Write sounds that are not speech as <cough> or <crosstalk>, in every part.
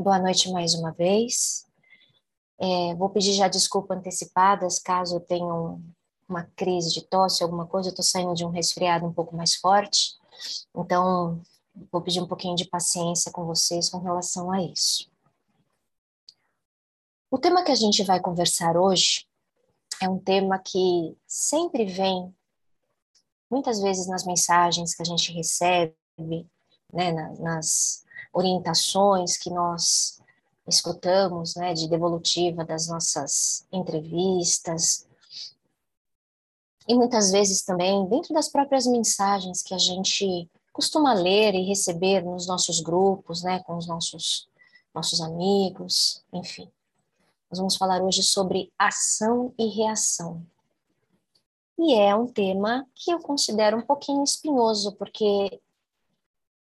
Boa noite mais uma vez. É, vou pedir já desculpas antecipadas caso eu tenha um, uma crise de tosse, alguma coisa. Eu estou saindo de um resfriado um pouco mais forte, então vou pedir um pouquinho de paciência com vocês com relação a isso. O tema que a gente vai conversar hoje é um tema que sempre vem, muitas vezes nas mensagens que a gente recebe, né, nas orientações que nós escutamos, né, de devolutiva das nossas entrevistas, e muitas vezes também dentro das próprias mensagens que a gente costuma ler e receber nos nossos grupos, né, com os nossos nossos amigos, enfim. Nós vamos falar hoje sobre ação e reação. E é um tema que eu considero um pouquinho espinhoso, porque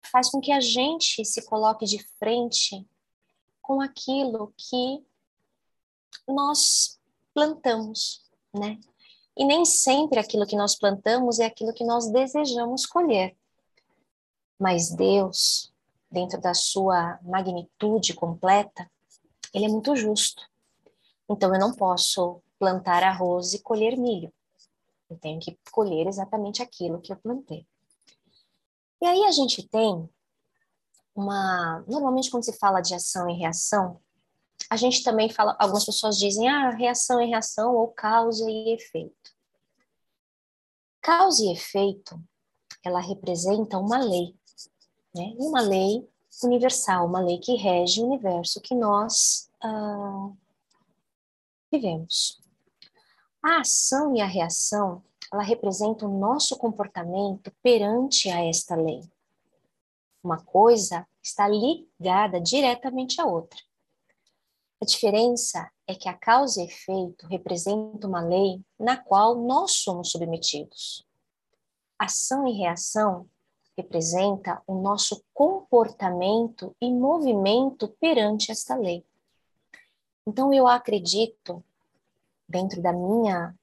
faz com que a gente se coloque de frente com aquilo que nós plantamos, né? E nem sempre aquilo que nós plantamos é aquilo que nós desejamos colher. Mas Deus, dentro da sua magnitude completa, ele é muito justo. Então eu não posso plantar arroz e colher milho. Eu tenho que colher exatamente aquilo que eu plantei. E aí a gente tem uma. Normalmente, quando se fala de ação e reação, a gente também fala. Algumas pessoas dizem, ah, reação e reação, ou causa e efeito. Causa e efeito, ela representa uma lei, né? Uma lei universal, uma lei que rege o universo que nós ah, vivemos. A ação e a reação ela representa o nosso comportamento perante a esta lei. Uma coisa está ligada diretamente à outra. A diferença é que a causa e efeito representa uma lei na qual nós somos submetidos. Ação e reação representa o nosso comportamento e movimento perante esta lei. Então eu acredito, dentro da minha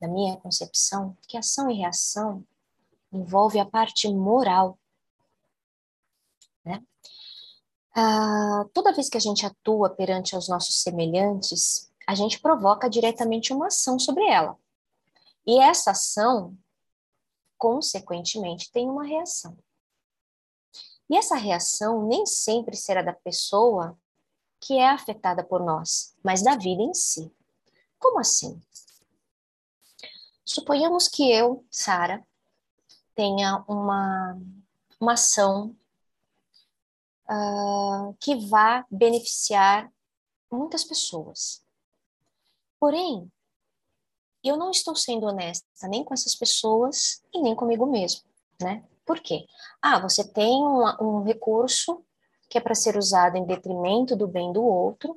da minha concepção, que ação e reação envolve a parte moral. Né? Ah, toda vez que a gente atua perante os nossos semelhantes, a gente provoca diretamente uma ação sobre ela. E essa ação, consequentemente, tem uma reação. E essa reação nem sempre será da pessoa que é afetada por nós, mas da vida em si. Como assim? Suponhamos que eu, Sara, tenha uma, uma ação uh, que vá beneficiar muitas pessoas. Porém, eu não estou sendo honesta nem com essas pessoas e nem comigo mesmo, né? Por quê? Ah, você tem um, um recurso que é para ser usado em detrimento do bem do outro,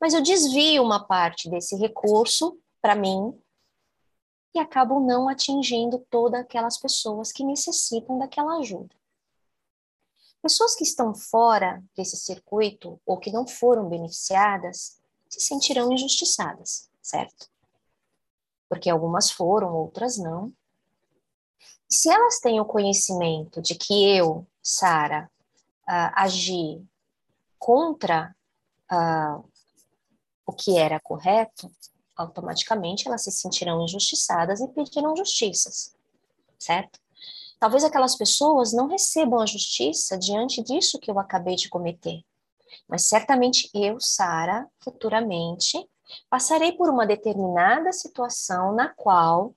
mas eu desvio uma parte desse recurso para mim e acabam não atingindo todas aquelas pessoas que necessitam daquela ajuda. Pessoas que estão fora desse circuito ou que não foram beneficiadas se sentirão injustiçadas, certo? Porque algumas foram, outras não. E se elas têm o conhecimento de que eu, Sara, uh, agi contra uh, o que era correto, automaticamente elas se sentirão injustiçadas e pedirão justiças, certo? Talvez aquelas pessoas não recebam a justiça diante disso que eu acabei de cometer, mas certamente eu, Sara, futuramente passarei por uma determinada situação na qual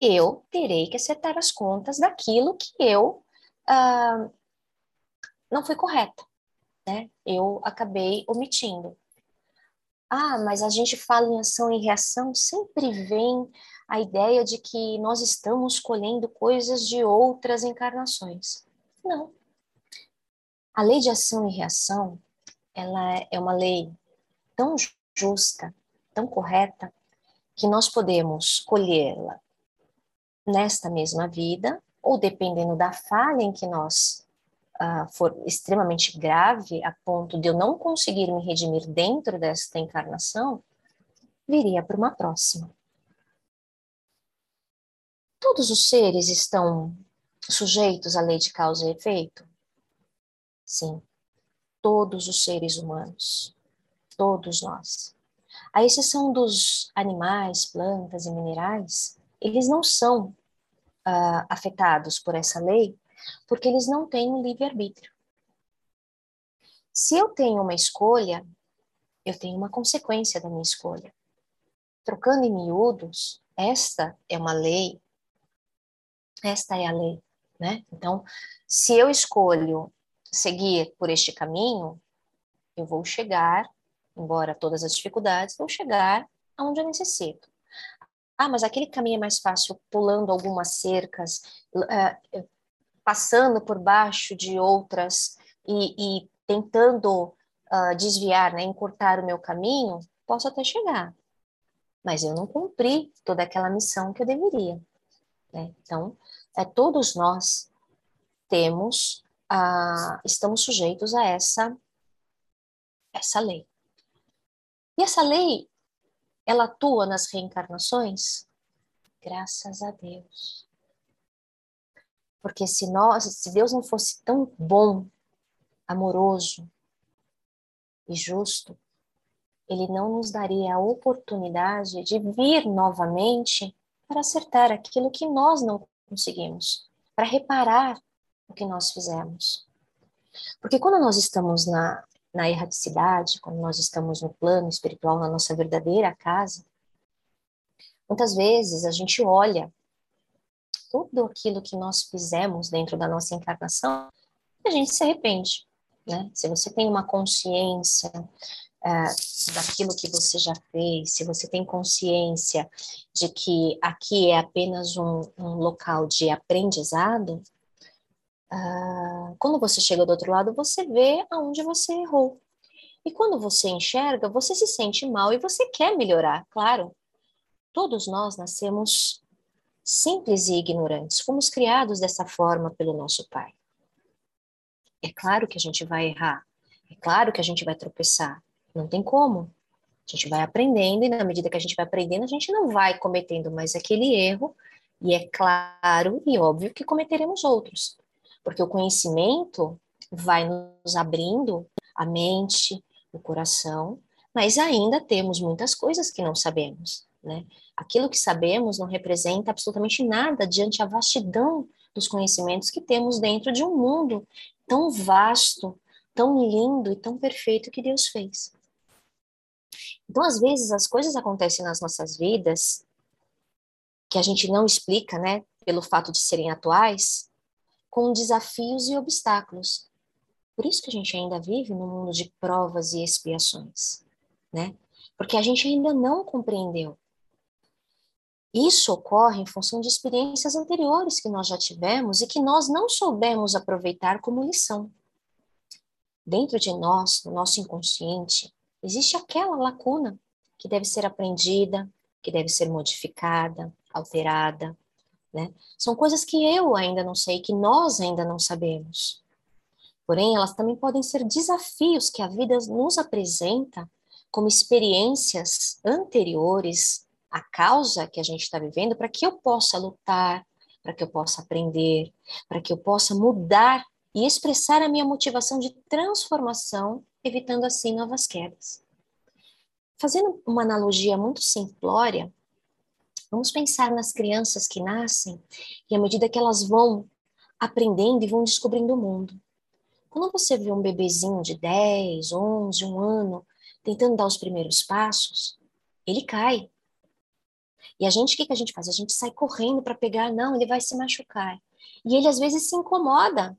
eu terei que acertar as contas daquilo que eu uh, não foi correto, né? Eu acabei omitindo. Ah, mas a gente fala em ação e reação, sempre vem a ideia de que nós estamos colhendo coisas de outras encarnações. Não. A lei de ação e reação, ela é uma lei tão justa, tão correta, que nós podemos colhê-la nesta mesma vida, ou dependendo da falha em que nós uh, for extremamente grave, a ponto de eu não conseguir me redimir dentro desta encarnação, viria para uma próxima. Todos os seres estão sujeitos à lei de causa e efeito? Sim. todos os seres humanos, todos nós. A exceção dos animais, plantas e minerais, eles não são uh, afetados por essa lei, porque eles não têm um livre-arbítrio. Se eu tenho uma escolha, eu tenho uma consequência da minha escolha. Trocando em miúdos, esta é uma lei, esta é a lei, né? Então, se eu escolho seguir por este caminho, eu vou chegar, embora todas as dificuldades, vou chegar aonde eu necessito. Ah, mas aquele caminho é mais fácil pulando algumas cercas, uh, passando por baixo de outras e, e tentando uh, desviar, né, encurtar o meu caminho, posso até chegar. Mas eu não cumpri toda aquela missão que eu deveria. Né? Então, é, todos nós temos, uh, estamos sujeitos a essa, essa lei. E essa lei ela atua nas reencarnações? Graças a Deus. Porque se nós, se Deus não fosse tão bom, amoroso e justo, ele não nos daria a oportunidade de vir novamente para acertar aquilo que nós não conseguimos, para reparar o que nós fizemos. Porque quando nós estamos na, na erraticidade, quando nós estamos no plano espiritual, na nossa verdadeira casa, muitas vezes a gente olha tudo aquilo que nós fizemos dentro da nossa encarnação a gente se arrepende, né? Se você tem uma consciência é, daquilo que você já fez, se você tem consciência de que aqui é apenas um, um local de aprendizado, ah, quando você chega do outro lado, você vê aonde você errou. E quando você enxerga, você se sente mal e você quer melhorar, claro. Todos nós nascemos simples e ignorantes, fomos criados dessa forma pelo nosso pai. É claro que a gente vai errar, é claro que a gente vai tropeçar, não tem como. A gente vai aprendendo e na medida que a gente vai aprendendo, a gente não vai cometendo mais aquele erro, e é claro e óbvio que cometeremos outros. Porque o conhecimento vai nos abrindo a mente, o coração, mas ainda temos muitas coisas que não sabemos, né? Aquilo que sabemos não representa absolutamente nada diante a vastidão dos conhecimentos que temos dentro de um mundo tão vasto, tão lindo e tão perfeito que Deus fez. Então, às vezes, as coisas acontecem nas nossas vidas que a gente não explica, né, pelo fato de serem atuais, com desafios e obstáculos. Por isso que a gente ainda vive no mundo de provas e expiações, né? Porque a gente ainda não compreendeu. Isso ocorre em função de experiências anteriores que nós já tivemos e que nós não soubemos aproveitar como lição. Dentro de nós, no nosso inconsciente, existe aquela lacuna que deve ser aprendida, que deve ser modificada, alterada, né? São coisas que eu ainda não sei, que nós ainda não sabemos. Porém, elas também podem ser desafios que a vida nos apresenta como experiências anteriores à causa que a gente está vivendo, para que eu possa lutar, para que eu possa aprender, para que eu possa mudar e expressar a minha motivação de transformação, evitando assim novas quedas. Fazendo uma analogia muito simplória, Vamos pensar nas crianças que nascem e à medida que elas vão aprendendo e vão descobrindo o mundo. Quando você vê um bebezinho de 10, 11, um ano, tentando dar os primeiros passos, ele cai. E a gente, o que, que a gente faz? A gente sai correndo para pegar, não, ele vai se machucar. E ele às vezes se incomoda,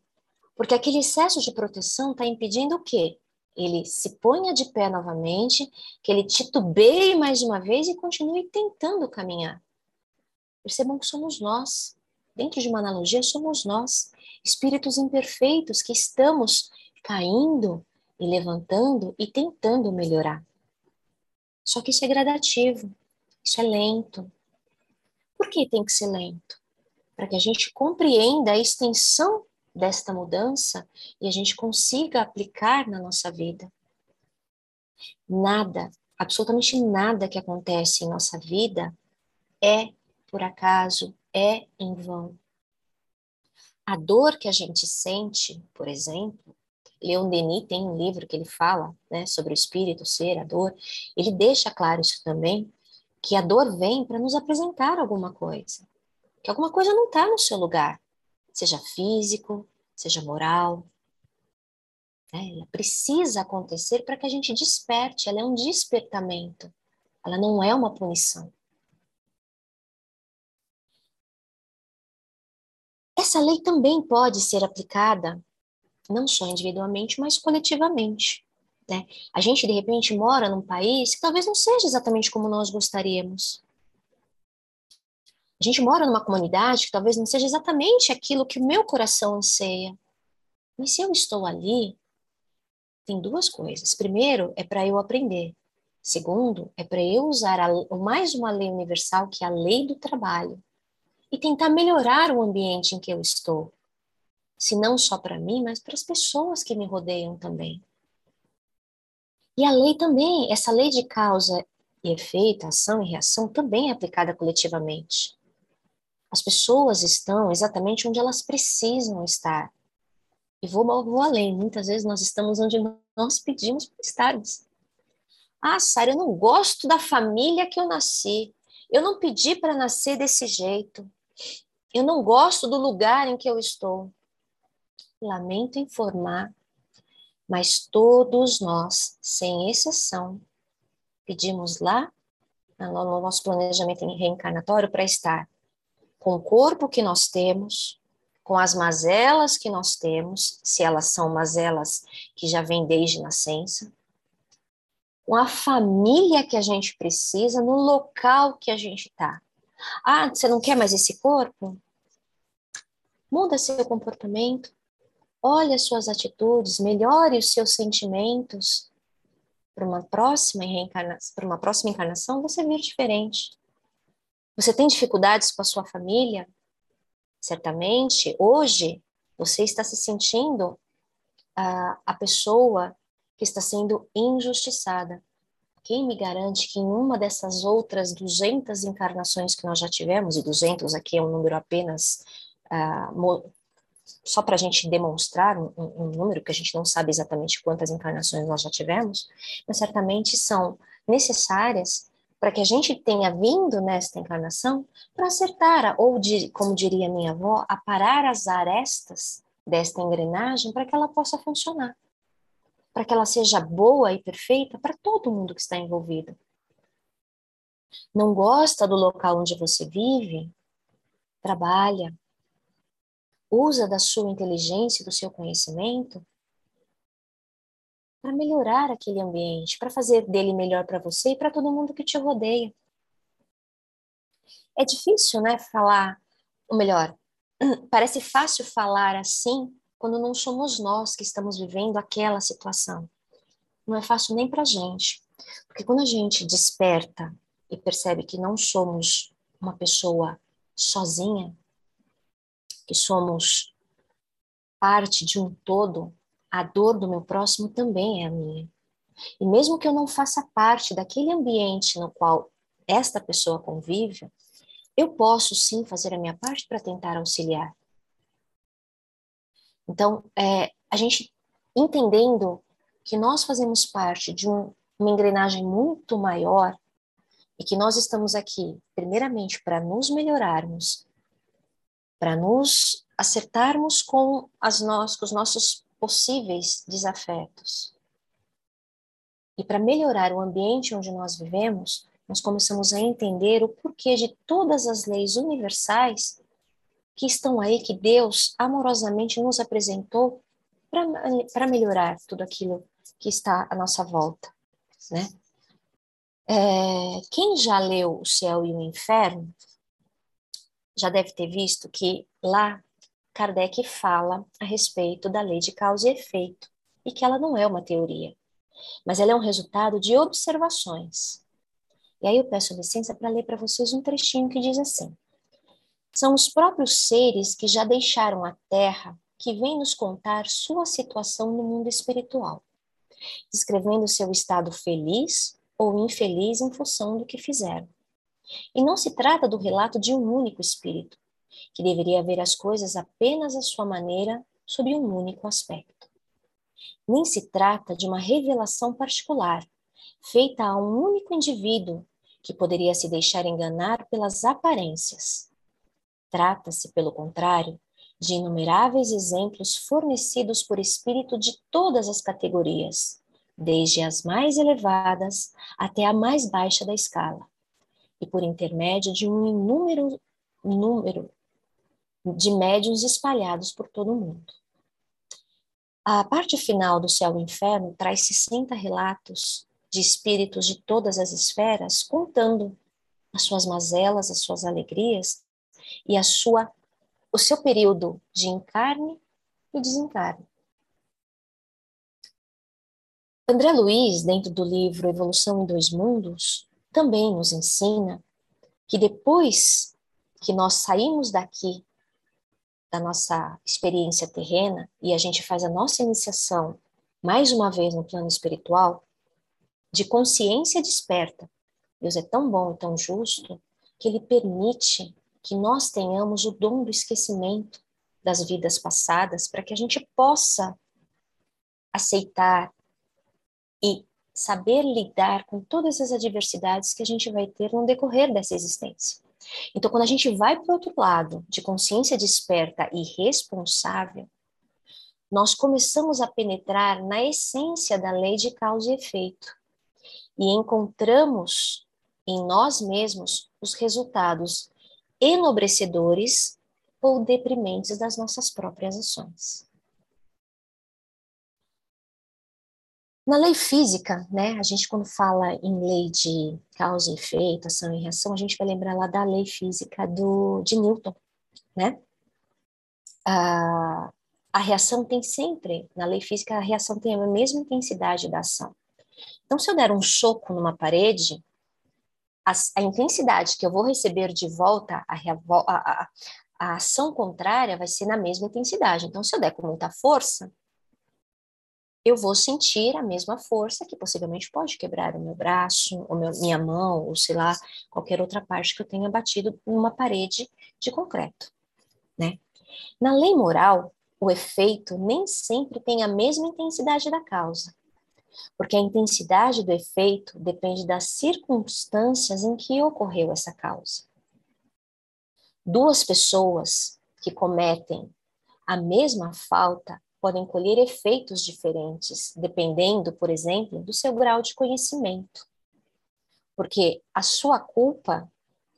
porque aquele excesso de proteção está impedindo o quê? ele se ponha de pé novamente, que ele titubeie mais uma vez e continue tentando caminhar. Percebam que somos nós. Dentro de uma analogia, somos nós, espíritos imperfeitos que estamos caindo e levantando e tentando melhorar. Só que isso é gradativo, isso é lento. Por que tem que ser lento? Para que a gente compreenda a extensão desta mudança e a gente consiga aplicar na nossa vida. Nada, absolutamente nada que acontece em nossa vida é por acaso, é em vão. A dor que a gente sente, por exemplo, Leon Denis tem um livro que ele fala né, sobre o espírito, o ser, a dor. Ele deixa claro isso também, que a dor vem para nos apresentar alguma coisa. Que alguma coisa não está no seu lugar, seja físico, seja moral. Né? Ela precisa acontecer para que a gente desperte, ela é um despertamento, ela não é uma punição. Essa lei também pode ser aplicada não só individualmente, mas coletivamente. Né? A gente, de repente, mora num país que talvez não seja exatamente como nós gostaríamos. A gente mora numa comunidade que talvez não seja exatamente aquilo que o meu coração anseia. Mas se eu estou ali, tem duas coisas. Primeiro, é para eu aprender. Segundo, é para eu usar a, mais uma lei universal, que é a lei do trabalho, e tentar melhorar o ambiente em que eu estou. Se não só para mim, mas para as pessoas que me rodeiam também. E a lei também, essa lei de causa e efeito, ação e reação, também é aplicada coletivamente. As pessoas estão exatamente onde elas precisam estar. E vou, vou além, muitas vezes nós estamos onde nós pedimos para estarmos. Ah, Sara, eu não gosto da família que eu nasci. Eu não pedi para nascer desse jeito. Eu não gosto do lugar em que eu estou. Lamento informar, mas todos nós, sem exceção, pedimos lá no nosso planejamento reencarnatório para estar com o corpo que nós temos, com as mazelas que nós temos, se elas são mazelas que já vêm desde nascença, com a família que a gente precisa, no local que a gente está. Ah, você não quer mais esse corpo? Muda seu comportamento, olhe as suas atitudes, melhore os seus sentimentos. Para uma próxima reencarnação, para uma próxima encarnação, você vir diferente. Você tem dificuldades com a sua família? Certamente, hoje, você está se sentindo a, a pessoa que está sendo injustiçada. Quem me garante que em uma dessas outras 200 encarnações que nós já tivemos, e 200 aqui é um número apenas uh, só para a gente demonstrar um, um, número, que a gente não sabe exatamente quantas encarnações nós já tivemos, mas certamente são necessárias para que a gente tenha vindo nesta encarnação para acertar, ou de, como diria minha avó, aparar as arestas desta engrenagem para que ela possa funcionar para que ela seja boa e perfeita para todo mundo que está envolvido. Não gosta do local onde você vive? Trabalha. Usa da sua inteligência, do seu conhecimento para melhorar aquele ambiente, para fazer dele melhor para você e para todo mundo que te rodeia. É difícil, né, falar, ou melhor, <clears throat> parece fácil falar assim quando não somos nós que estamos vivendo aquela situação. Não é fácil nem para a gente, porque quando a gente desperta e percebe que não somos uma pessoa sozinha, que somos parte de um todo, a dor do meu próximo também é a minha. E mesmo que eu não faça parte daquele ambiente no qual esta pessoa convive, eu posso sim fazer a minha parte para tentar auxiliar. Então, é, a gente entendendo que nós fazemos parte de um, uma engrenagem muito maior e que nós estamos aqui, primeiramente, para nos melhorarmos, para nos acertarmos com, as no, com os nossos possíveis desafetos. E para melhorar o ambiente onde nós vivemos, nós começamos a entender o porquê de todas as leis universais que estão aí, que Deus amorosamente nos apresentou para melhorar tudo aquilo que está à nossa volta, né? É, quem já leu O Céu e o Inferno já deve ter visto que lá Kardec fala a respeito da lei de causa e efeito e que ela não é uma teoria, mas ela é um resultado de observações. E aí eu peço licença para ler para vocês um trechinho que diz assim: são os próprios seres que já deixaram a Terra que vêm nos contar sua situação no mundo espiritual, descrevendo seu estado feliz ou infeliz em função do que fizeram. E não se trata do relato de um único espírito, que deveria ver as coisas apenas à sua maneira, sob um único aspecto. Nem se trata de uma revelação particular, feita a um único indivíduo que poderia se deixar enganar pelas aparências. Trata-se, pelo contrário, de inumeráveis exemplos fornecidos por espírito de todas as categorias, desde as mais elevadas até a mais baixa da escala, e por intermédio de um inúmero número de médiuns espalhados por todo o mundo. A parte final do Céu e Inferno traz 60 relatos de espíritos de todas as esferas contando as suas mazelas, as suas alegrias e a sua o seu período de encarne e desencarne. André Luiz, dentro do livro Evolução em Dois Mundos, também nos ensina que depois que nós saímos daqui da nossa experiência terrena e a gente faz a nossa iniciação mais uma vez no plano espiritual, de consciência desperta. Deus é tão bom e tão justo que ele permite que nós tenhamos o dom do esquecimento das vidas passadas para que a gente possa aceitar e saber lidar com todas as adversidades que a gente vai ter no decorrer dessa existência. Então, quando a gente vai para o outro lado, de consciência desperta e responsável, nós começamos a penetrar na essência da lei de causa e efeito e encontramos em nós mesmos os resultados enobrecedores ou deprimentes das nossas próprias ações. Na lei física, né, a gente quando fala em lei de causa e efeito, ação e reação, a gente vai lembrar lá da lei física do, de Newton, né? A, a reação tem sempre, na lei física, a reação tem a mesma intensidade da ação. Então, se eu der um soco numa parede, a, a intensidade que eu vou receber de volta, a, a, a ação contrária vai ser na mesma intensidade. Então, se eu der com muita força, eu vou sentir a mesma força que possivelmente pode quebrar o meu braço, ou meu, minha mão, ou sei lá, qualquer outra parte que eu tenha batido numa parede de concreto, né? Na lei moral, o efeito nem sempre tem a mesma intensidade da causa, porque a intensidade do efeito depende das circunstâncias em que ocorreu essa causa. Duas pessoas que cometem a mesma falta podem colher efeitos diferentes, dependendo, por exemplo, do seu grau de conhecimento. Porque a sua culpa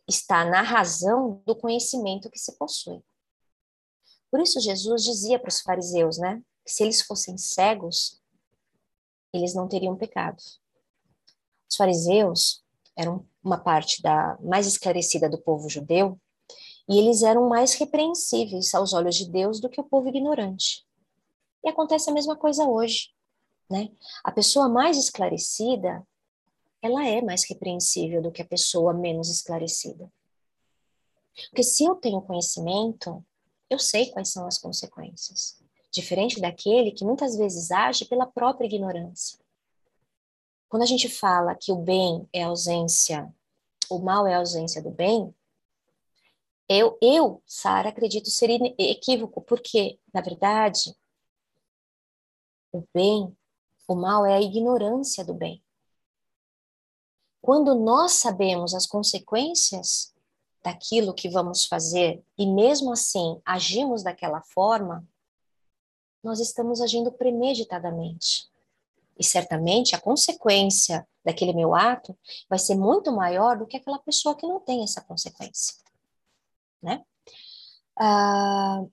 está na razão do conhecimento que se possui. Por isso, Jesus dizia para os fariseus, né, que se eles fossem cegos, eles não teriam pecado. Os fariseus eram uma parte da mais esclarecida do povo judeu, e eles eram mais repreensíveis aos olhos de Deus do que o povo ignorante. E acontece a mesma coisa hoje, né? A pessoa mais esclarecida, ela é mais repreensível do que a pessoa menos esclarecida. Porque se eu tenho conhecimento, eu sei quais são as consequências. Diferente daquele que muitas vezes age pela própria ignorância. Quando a gente fala que o bem é ausência, o mal é ausência do bem, eu, eu Sara, acredito ser equívoco, porque, na verdade, o bem, o mal é a ignorância do bem. Quando nós sabemos as consequências daquilo que vamos fazer e mesmo assim agimos daquela forma, nós estamos agindo premeditadamente. E certamente a consequência daquele meu ato vai ser muito maior do que aquela pessoa que não tem essa consequência. Né? Ah,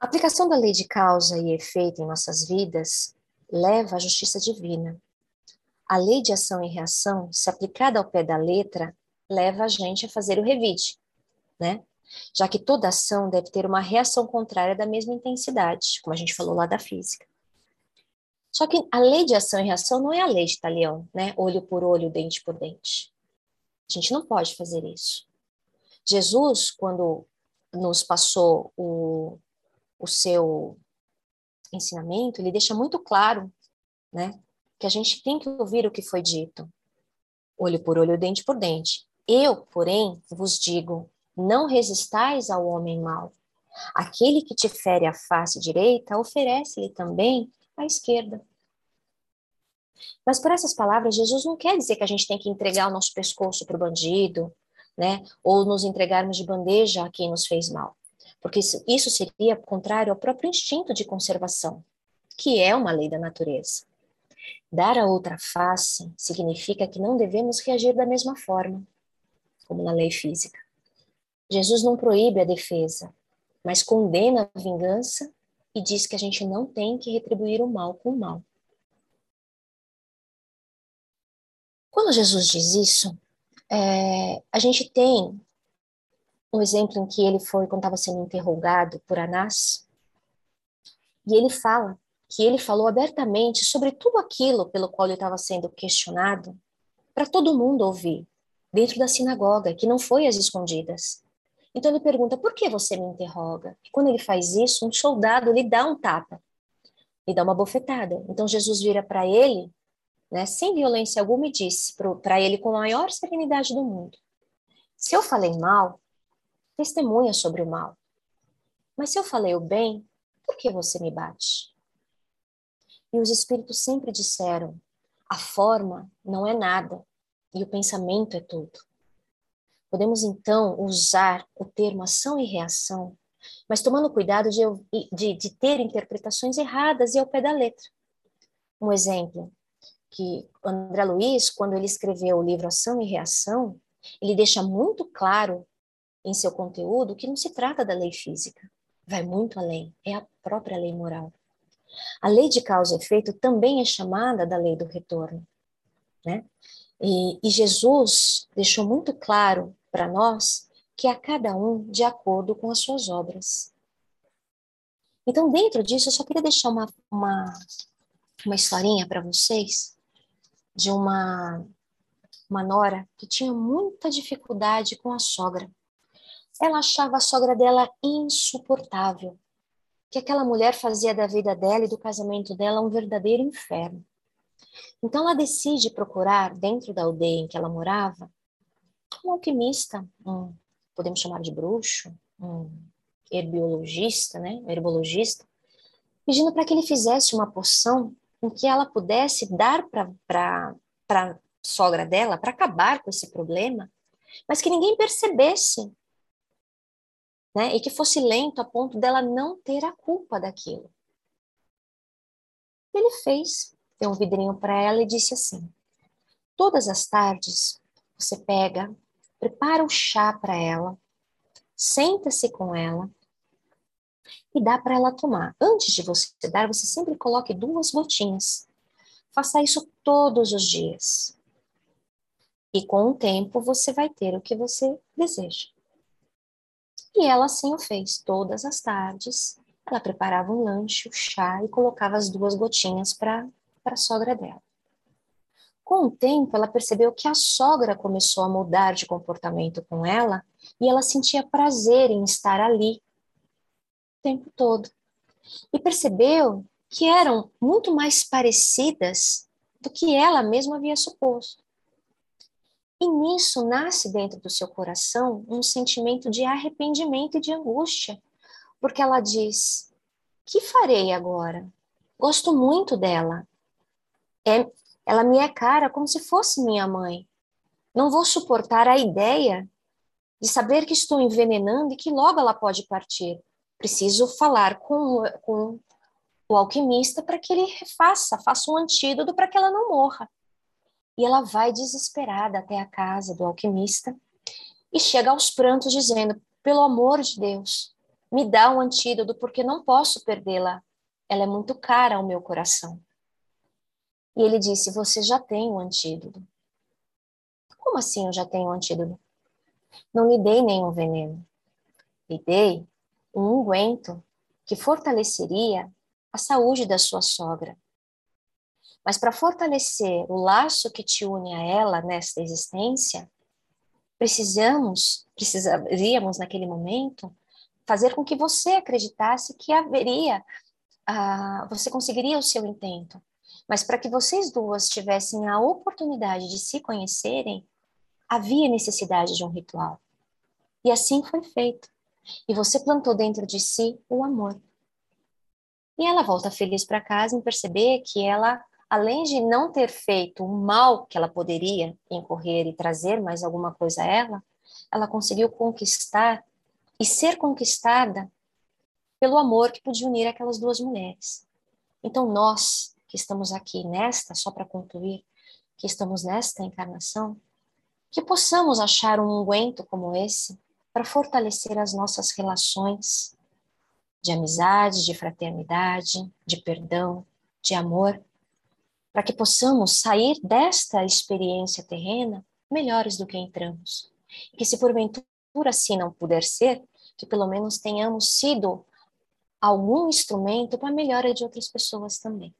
a aplicação da lei de causa e efeito em nossas vidas leva à justiça divina. A lei de ação e reação, se aplicada ao pé da letra, leva a gente a fazer o revide, né? Já que toda ação deve ter uma reação contrária da mesma intensidade, como a gente falou lá da física. Só que a lei de ação e reação não é a lei de talião, né? Olho por olho, dente por dente. A gente não pode fazer isso. Jesus, quando nos passou o, o seu ensinamento, ele deixa muito claro, né, que a gente tem que ouvir o que foi dito, olho por olho, dente por dente. Eu, porém, vos digo, não resistais ao homem mau, Aquele que te fere a face direita, oferece-lhe também a esquerda. Mas por essas palavras, Jesus não quer dizer que a gente tem que entregar o nosso pescoço para o bandido, né? Ou nos entregarmos de bandeja a quem nos fez mal. Porque isso, seria contrário ao próprio instinto de conservação, que é uma lei da natureza. Dar a outra face significa que não devemos reagir da mesma forma, como na lei física. Jesus não proíbe a defesa, mas condena a vingança e diz que a gente não tem que retribuir o mal com o mal. Quando Jesus diz isso, é, a gente tem um exemplo em que ele foi, quando estava sendo interrogado por Anás, e ele fala que ele falou abertamente sobre tudo aquilo pelo qual ele estava sendo questionado, para todo mundo ouvir, dentro da sinagoga, que não foi às escondidas. Então ele pergunta: por que você me interroga? E quando ele faz isso, um soldado lhe dá um tapa, lhe dá uma bofetada. Então Jesus vira para ele, né, sem violência alguma, e disse para ele com a maior serenidade do mundo: se eu falei mal, testemunha sobre o mal. Mas se eu falei o bem, por que você me bate? E os espíritos sempre disseram: a forma não é nada e o pensamento é tudo. Podemos então usar o termo ação e reação, mas tomando cuidado de, de, de ter interpretações erradas e ao pé da letra. Um exemplo, que André Luiz, quando ele escreveu o livro Ação e Reação, ele deixa muito claro em seu conteúdo que não se trata da lei física, vai muito além, é a própria lei moral. A lei de causa e efeito também é chamada da lei do retorno, né? E, e Jesus deixou muito claro para nós que a cada um de acordo com as suas obras. Então, dentro disso, eu só queria deixar uma, uma, uma historinha para vocês de uma, uma nora que tinha muita dificuldade com a sogra. Ela achava a sogra dela insuportável, que aquela mulher fazia da vida dela e do casamento dela um verdadeiro inferno. Então ela decide procurar, dentro da aldeia em que ela morava, um alquimista, um, podemos chamar de bruxo, um herbiologista, né, herbologista, pedindo para que ele fizesse uma poção em que ela pudesse dar para a sogra dela, para acabar com esse problema, mas que ninguém percebesse né? E que fosse lento a ponto dela não ter a culpa daquilo. Ele fez, deu um vidrinho para ela e disse assim: Todas as tardes você pega, prepara o chá para ela, senta-se com ela e dá para ela tomar. Antes de você dar, você sempre coloque duas gotinhas. Faça isso todos os dias. E com o tempo você vai ter o que você deseja. E ela assim o fez, todas as tardes. Ela preparava um lanche, o um chá e colocava as duas gotinhas para a sogra dela. Com o tempo, ela percebeu que a sogra começou a mudar de comportamento com ela e ela sentia prazer em estar ali o tempo todo. E percebeu que eram muito mais parecidas do que ela mesma havia suposto. E nisso nasce dentro do seu coração um sentimento de arrependimento e de angústia, porque ela diz: Que farei agora? Gosto muito dela. É, ela me é cara como se fosse minha mãe. Não vou suportar a ideia de saber que estou envenenando e que logo ela pode partir. Preciso falar com, com o alquimista para que ele faça, faça um antídoto para que ela não morra. E ela vai desesperada até a casa do alquimista e chega aos prantos dizendo: "Pelo amor de Deus, me dá um antídoto porque não posso perdê-la. Ela é muito cara ao meu coração." E ele disse: "Você já tem um antídoto." Como assim eu já tenho um antídoto? Não lhe dei nenhum veneno. Lhe dei um unguento que fortaleceria a saúde da sua sogra mas para fortalecer o laço que te une a ela nesta existência, precisamos, precisaríamos naquele momento fazer com que você acreditasse que haveria, uh, você conseguiria o seu intento. Mas para que vocês duas tivessem a oportunidade de se conhecerem, havia necessidade de um ritual. E assim foi feito. E você plantou dentro de si o amor. E ela volta feliz para casa em perceber que ela, além de não ter feito o mal que ela poderia incorrer e trazer mais alguma coisa a ela, ela conseguiu conquistar e ser conquistada pelo amor que podia unir aquelas duas mulheres. Então, nós que estamos aqui nesta, só para concluir, que estamos nesta encarnação, que possamos achar um unguento como esse para fortalecer as nossas relações de amizade, de fraternidade, de perdão, de amor, para que possamos sair desta experiência terrena melhores do que entramos. E que se porventura assim não puder ser, que pelo menos tenhamos sido algum instrumento para a melhora de outras pessoas também.